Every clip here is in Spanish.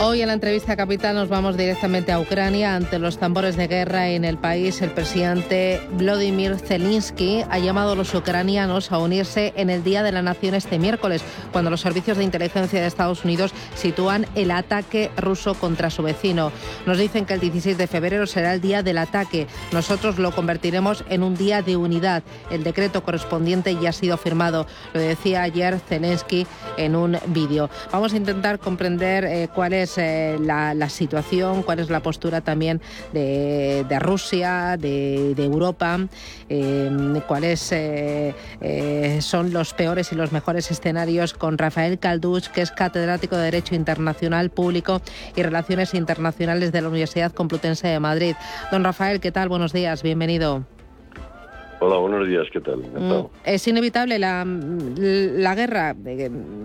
Hoy en la entrevista capital nos vamos directamente a Ucrania. Ante los tambores de guerra en el país, el presidente Vladimir Zelensky ha llamado a los ucranianos a unirse en el Día de la Nación este miércoles, cuando los servicios de inteligencia de Estados Unidos sitúan el ataque ruso contra su vecino. Nos dicen que el 16 de febrero será el día del ataque. Nosotros lo convertiremos en un día de unidad. El decreto correspondiente ya ha sido firmado. Lo decía ayer Zelensky en un vídeo. Vamos a intentar comprender eh, cuál es eh, la, situación, cuál es la postura también de, Rusia, de, Europa, eh, cuáles eh, son los peores y los mejores escenarios con Rafael Calduch, que es catedrático de Derecho Internacional Público y Relaciones Internacionales de la Universidad Complutense de Madrid. Don Rafael, ¿qué tal? Buenos días, bienvenido. Hola, buenos días, ¿qué tal? Mm, es inevitable la, la, guerra.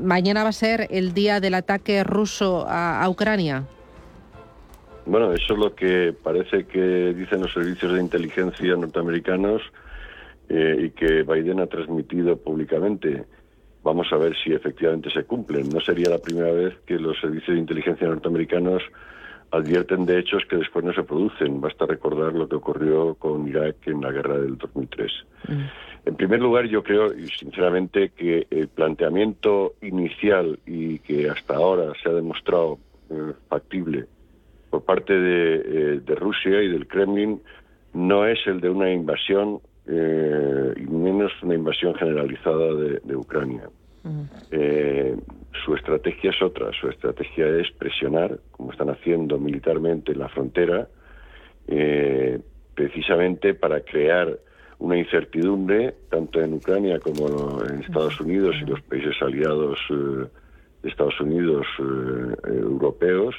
Mañana va a ser el día del ataque ruso a, Ucrania. Bueno, eso es lo que parece que dicen los servicios de inteligencia norteamericanos eh, y que Biden ha transmitido públicamente. Vamos a ver si efectivamente se cumplen. No sería la primera vez que los servicios de inteligencia norteamericanos advierten de hechos que después no se producen. Basta recordar lo que ocurrió con Irak en la guerra del 2003. Mm. En primer lugar, yo creo, y sinceramente, que el planteamiento inicial y que hasta ahora se ha demostrado eh, factible por parte de, eh, Rusia y del Kremlin no es el de una invasión, eh, y menos una invasión generalizada de, Ucrania. Mm su estrategia es otra, su estrategia es presionar, como están haciendo militarmente en la frontera, eh, precisamente para crear una incertidumbre, tanto en Ucrania como en Estados Unidos y los países aliados eh, de Estados Unidos eh, europeos,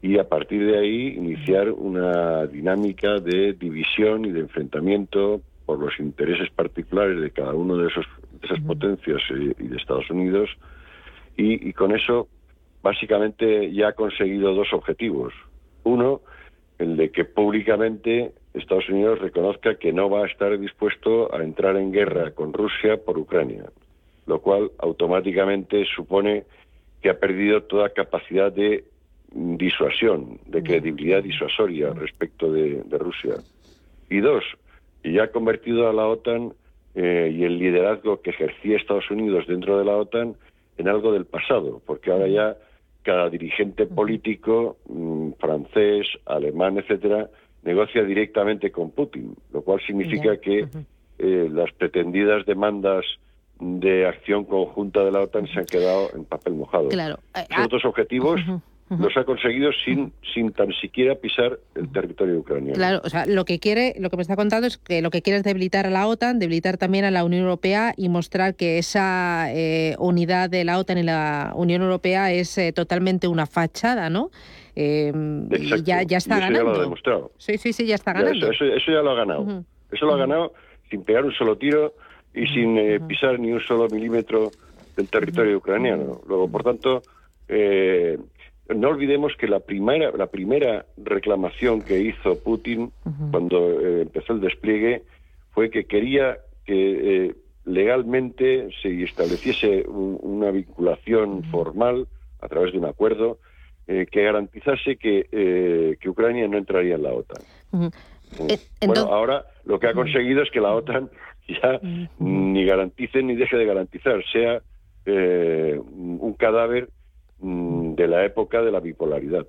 y a partir de ahí iniciar una dinámica de división y de enfrentamiento por los intereses particulares de cada uno de, esos, de esas potencias y de Estados Unidos y, con eso básicamente ya ha conseguido dos objetivos. Uno, el de que públicamente Estados Unidos reconozca que no va a estar dispuesto a entrar en guerra con Rusia por Ucrania, lo cual automáticamente supone que ha perdido toda capacidad de disuasión, de credibilidad disuasoria respecto de, Rusia. Y dos, ya ha convertido a la OTAN eh, y el liderazgo que ejercía Estados Unidos dentro de la OTAN en algo del pasado, porque ahora ya cada dirigente político mm, francés, alemán, etcétera, negocia directamente con Putin, lo cual significa que eh, las pretendidas demandas de acción conjunta de la OTAN se han quedado en papel mojado. Claro. Eh, otros objetivos los ha conseguido sin, sin tan siquiera pisar el territorio ucraniano. Claro, o sea, lo que quiere, lo que me está contando es que lo que quiere es debilitar a la OTAN, debilitar también a la Unión Europea y mostrar que esa eh, unidad de la OTAN y la Unión Europea es eh, totalmente una fachada, ¿no? Eh, ya, ya está ganando. Ya lo ha demostrado. Sí, sí, sí, ya está ganando. eso, ya lo ha ganado. Eso lo ha ganado sin pegar un solo tiro y sin pisar ni un solo milímetro del territorio ucraniano. Luego, por tanto, eh, no olvidemos que la primera, la primera reclamación que hizo Putin cuando eh, empezó el despliegue fue que quería que eh, legalmente se estableciese una vinculación formal a través de un acuerdo eh, que garantizase que, que, Ucrania no entraría en la OTAN. Bueno, ahora lo que ha conseguido es que la OTAN ya ni garantice ni deje de garantizar, sea un cadáver de la época de la bipolaridad.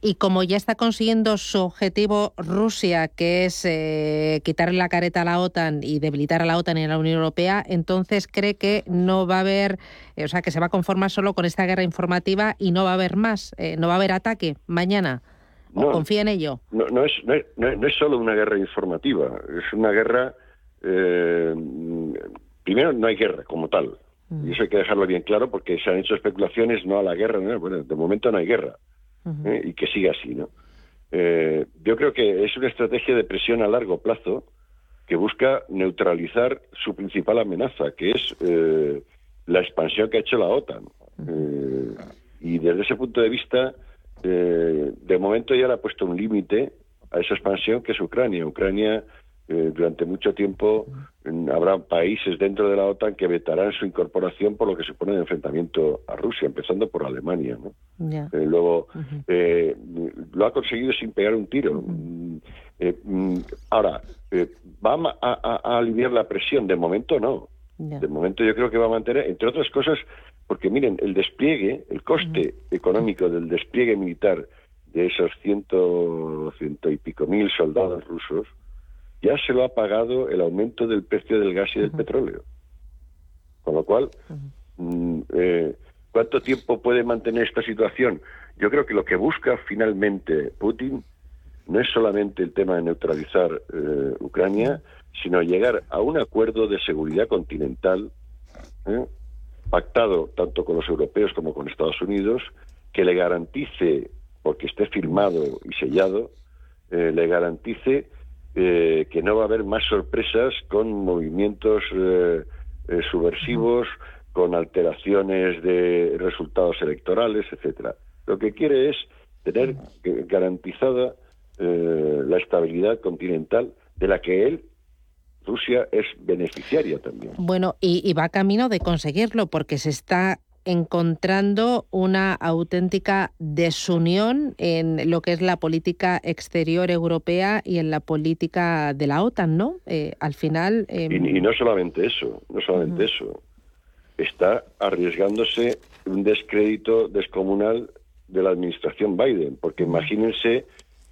Y como ya está consiguiendo su objetivo Rusia, que es eh, quitarle la careta a la OTAN y debilitar a la OTAN y a la Unión Europea, entonces cree que no va a haber, eh, o sea, que se va a conformar solo con esta guerra informativa y no va a haber más, eh, no va a haber ataque mañana. ¿O confía en ello? No, no, es, no, es, solo una guerra informativa, es una guerra... primero, no hay guerra como tal. Y eso hay que dejarlo bien claro porque se han hecho especulaciones no a la guerra, bueno, de momento no hay guerra ¿eh? y que siga así, ¿no? Eh, yo creo que es una estrategia de presión a largo plazo que busca neutralizar su principal amenaza, que es eh, la expansión que ha hecho la OTAN. y desde ese punto de vista, de momento ya le ha puesto un límite a esa expansión que es Ucrania. Ucrania eh, durante mucho tiempo habrá países dentro de la OTAN que vetarán su incorporación por lo que se pone de enfrentamiento a Rusia, empezando por Alemania. Eh, luego, eh, lo ha conseguido sin pegar un tiro. Mm, mm, ahora, ¿va a, aliviar la presión? De momento no. De momento yo creo que va a mantener, entre otras cosas, porque miren, el despliegue, el coste económico del despliegue militar de esos ciento, ciento y pico mil soldados rusos, ya se lo ha pagado el aumento del precio del gas y del petróleo. Con lo cual, mm, eh, ¿cuánto tiempo puede mantener esta situación? Yo creo que lo que busca finalmente Putin no es solamente el tema de neutralizar eh, Ucrania, sino llegar a un acuerdo de seguridad continental ¿eh? pactado tanto con los europeos como con Estados Unidos, que le garantice, porque esté firmado y sellado, le garantice eh, que no va a haber más sorpresas con movimientos eh, eh, subversivos, con alteraciones de resultados electorales, etcétera. Lo que quiere es tener garantizada la estabilidad continental de la que él Rusia es beneficiaria también. Bueno, y, va camino de conseguirlo porque se está encontrando una auténtica desunión en lo que es la política exterior europea y en la política de la OTAN, ¿no? Eh, al final... Em, y, no solamente eso, no solamente eso. Está arriesgándose un descrédito descomunal de la administración Biden, porque imagínense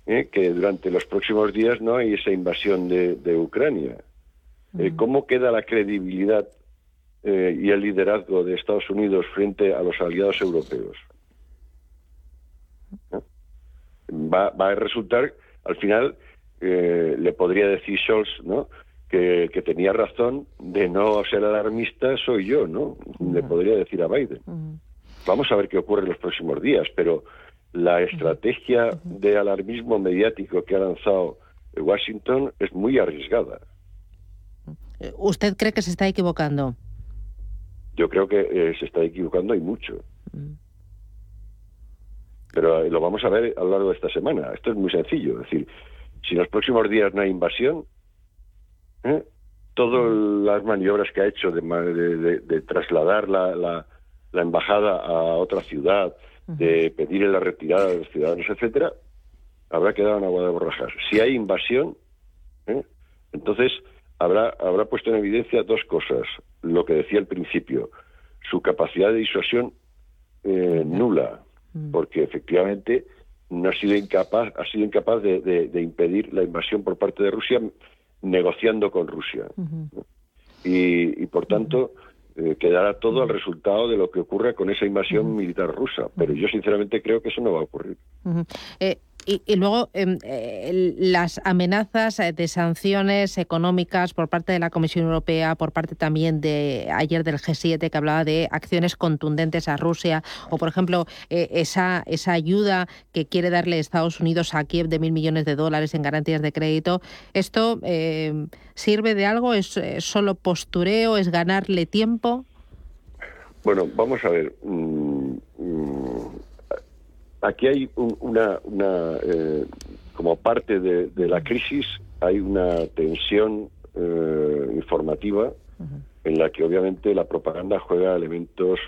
eh, que durante los próximos días no hay esa invasión de, Ucrania. Eh, ¿Cómo queda la credibilidad eh, y el liderazgo de Estados Unidos frente a los aliados europeos. Va, a resultar, al final, eh, le podría decir Scholz, ¿no? Que, tenía razón de no ser alarmista soy yo, ¿no? Le podría decir a Biden. Vamos a ver qué ocurre en los próximos días, pero la estrategia de alarmismo mediático que ha lanzado Washington es muy arriesgada. ¿Usted cree que se está equivocando? Yo creo que eh, se está equivocando y mucho. Mm. Pero eh, lo vamos a ver a lo largo de esta semana. Esto es muy sencillo. Es decir, si en los próximos días no hay invasión, ¿eh? todas mm. las maniobras que ha hecho de, trasladar la, la, embajada a otra ciudad, de pedir la retirada de los ciudadanos, etcétera, habrá quedado en agua de borrajas. Si hay invasión, entonces habrá, habrá puesto en evidencia dos cosas. Lo que decía al principio, su capacidad de disuasión eh, nula, mm. porque efectivamente no ha sido incapaz, ha sido incapaz de, impedir la invasión por parte de Rusia negociando con Rusia. y, por tanto, eh, quedará todo al resultado de lo que ocurra con esa invasión militar rusa. Pero yo sinceramente creo que eso no va a ocurrir. Y, luego em, eh, las amenazas eh, de sanciones económicas por parte de la Comisión Europea, por parte también de ayer del G7 que hablaba de acciones contundentes a Rusia, o por ejemplo eh, esa, esa ayuda que quiere darle Estados Unidos a Kiev de mil millones de dólares en garantías de crédito. ¿Esto em, sirve de algo? ¿Es solo postureo? ¿Es ganarle tiempo? Bueno, vamos a ver. Mm, aquí hay una, una eh, como parte de, la crisis, hay una tensión eh, informativa en la que obviamente la propaganda juega elementos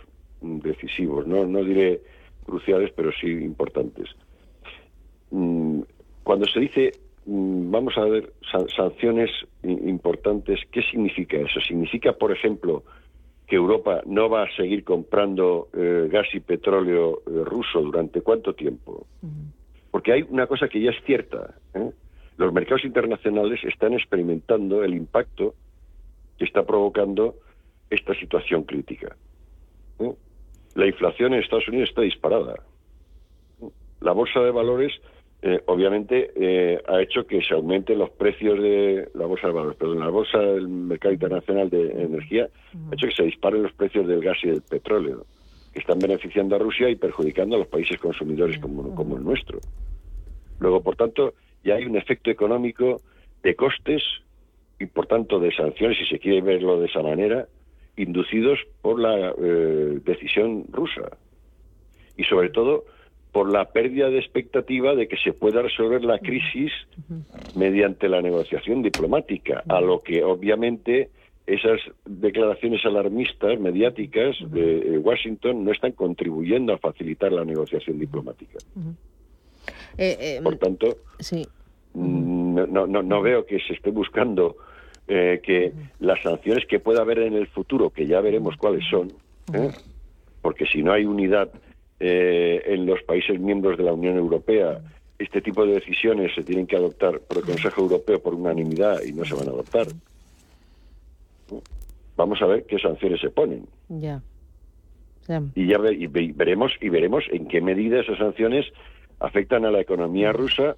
decisivos, no, no diré cruciales, pero sí importantes. Mm, cuando se dice mm, vamos a ver sanciones importantes, ¿qué significa eso? Significa, por ejemplo, que Europa no va a seguir comprando eh, gas y petróleo eh, ruso durante cuánto tiempo. Porque hay una cosa que ya es cierta. ¿eh? Los mercados internacionales están experimentando el impacto que está provocando esta situación crítica. La inflación en Estados Unidos está disparada. La bolsa de valores eh, obviamente eh, ha hecho que se aumenten los precios de la bolsa de valores, perdón, la bolsa del mercado internacional de energía ha hecho que se disparen los precios del gas y del petróleo, que están beneficiando a Rusia y perjudicando a los países consumidores como, como el nuestro. Luego, por tanto, ya hay un efecto económico de costes y, por tanto, de sanciones, si se quiere verlo de esa manera, inducidos por la eh, decisión rusa. Y, sobre todo, por la pérdida de expectativa de que se pueda resolver la crisis mediante la negociación diplomática, a lo que obviamente esas declaraciones alarmistas mediáticas de Washington no están contribuyendo a facilitar la negociación diplomática. Eh, eh, por tanto, mm, no, no, no, veo que se esté buscando eh, que las sanciones que pueda haber en el futuro, que ya veremos cuáles son, porque si no hay unidad eh, en los países miembros de la Unión Europea este tipo de decisiones se tienen que adoptar por el Consejo Europeo por unanimidad y no se van a adoptar. Vamos a ver qué sanciones se ponen. Ya. Y ya veremos y veremos en qué medida esas sanciones afectan a la economía rusa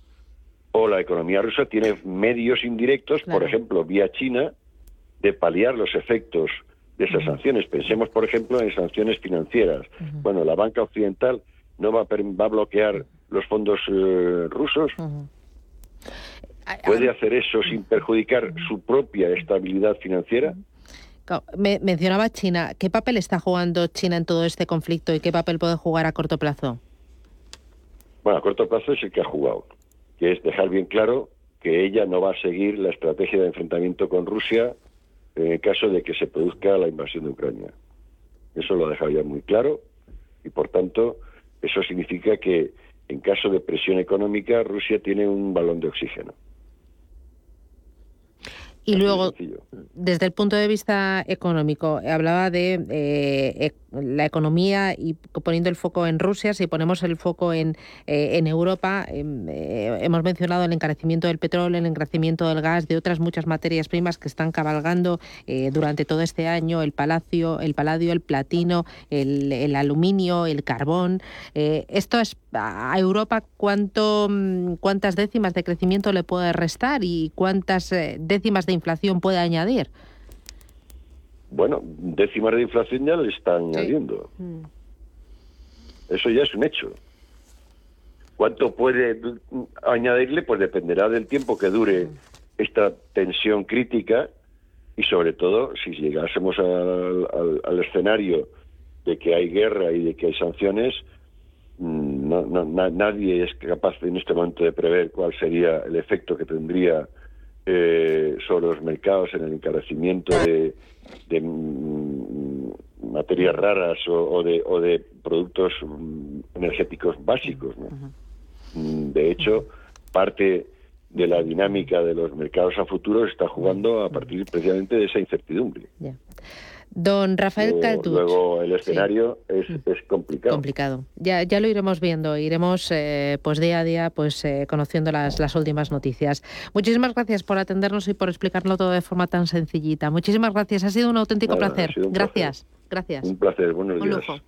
o la economía rusa tiene medios indirectos, por ejemplo, vía China, de paliar los efectos de esas sanciones. Pensemos, por ejemplo, en sanciones financieras. Bueno, la banca occidental no va a, va a bloquear los fondos eh, rusos. ¿Puede hacer eso sin perjudicar su propia estabilidad financiera? Me, mencionaba China. ¿Qué papel está jugando China en todo este conflicto y qué papel puede jugar a corto plazo? Bueno, a corto plazo es el que ha jugado, que es dejar bien claro que ella no va a seguir la estrategia de enfrentamiento con Rusia en el caso de que se produzca la invasión de Ucrania. Eso lo ha dejado ya muy claro y, por tanto, eso significa que en caso de presión económica Rusia tiene un balón de oxígeno. Y luego, desde el punto de vista económico, hablaba de eh, la economía y poniendo el foco en Rusia, si ponemos el foco en, eh, en Europa, em, eh, hemos mencionado el encarecimiento del petróleo, el encarecimiento del gas, de otras muchas materias primas que están cabalgando eh, durante todo este año, el palacio, el paladio, el platino, el, el aluminio, el carbón. esto es a Europa cuánto mm, cuántas décimas de crecimiento le puede restar y cuántas décimas de inflación puede añadir. Bueno, décimas de inflación ya le están añadiendo. Mm. Eso ya es un hecho. ¿Cuánto puede añadirle? Pues dependerá del tiempo que dure mm. esta tensión crítica y sobre todo si llegásemos al, escenario de que hay guerra y de que hay sanciones, mm, nadie es capaz en este momento de prever cuál sería el efecto que tendría eh, sobre los mercados en el encarecimiento de, mm, materias raras o, de, o, de, productos mm, energéticos básicos. Mm, de hecho, parte de la dinámica de los mercados a futuro está jugando a partir precisamente de esa incertidumbre. Don Rafael luego, Luego el escenario es, es, complicado. Complicado. Ya, ya lo iremos viendo, iremos eh, pues día a día pues eh, conociendo las, las últimas noticias. Muchísimas gracias por atendernos y por explicarlo todo de forma tan sencillita. Muchísimas gracias, ha sido un auténtico placer. gracias, gracias. Un placer, buenos días.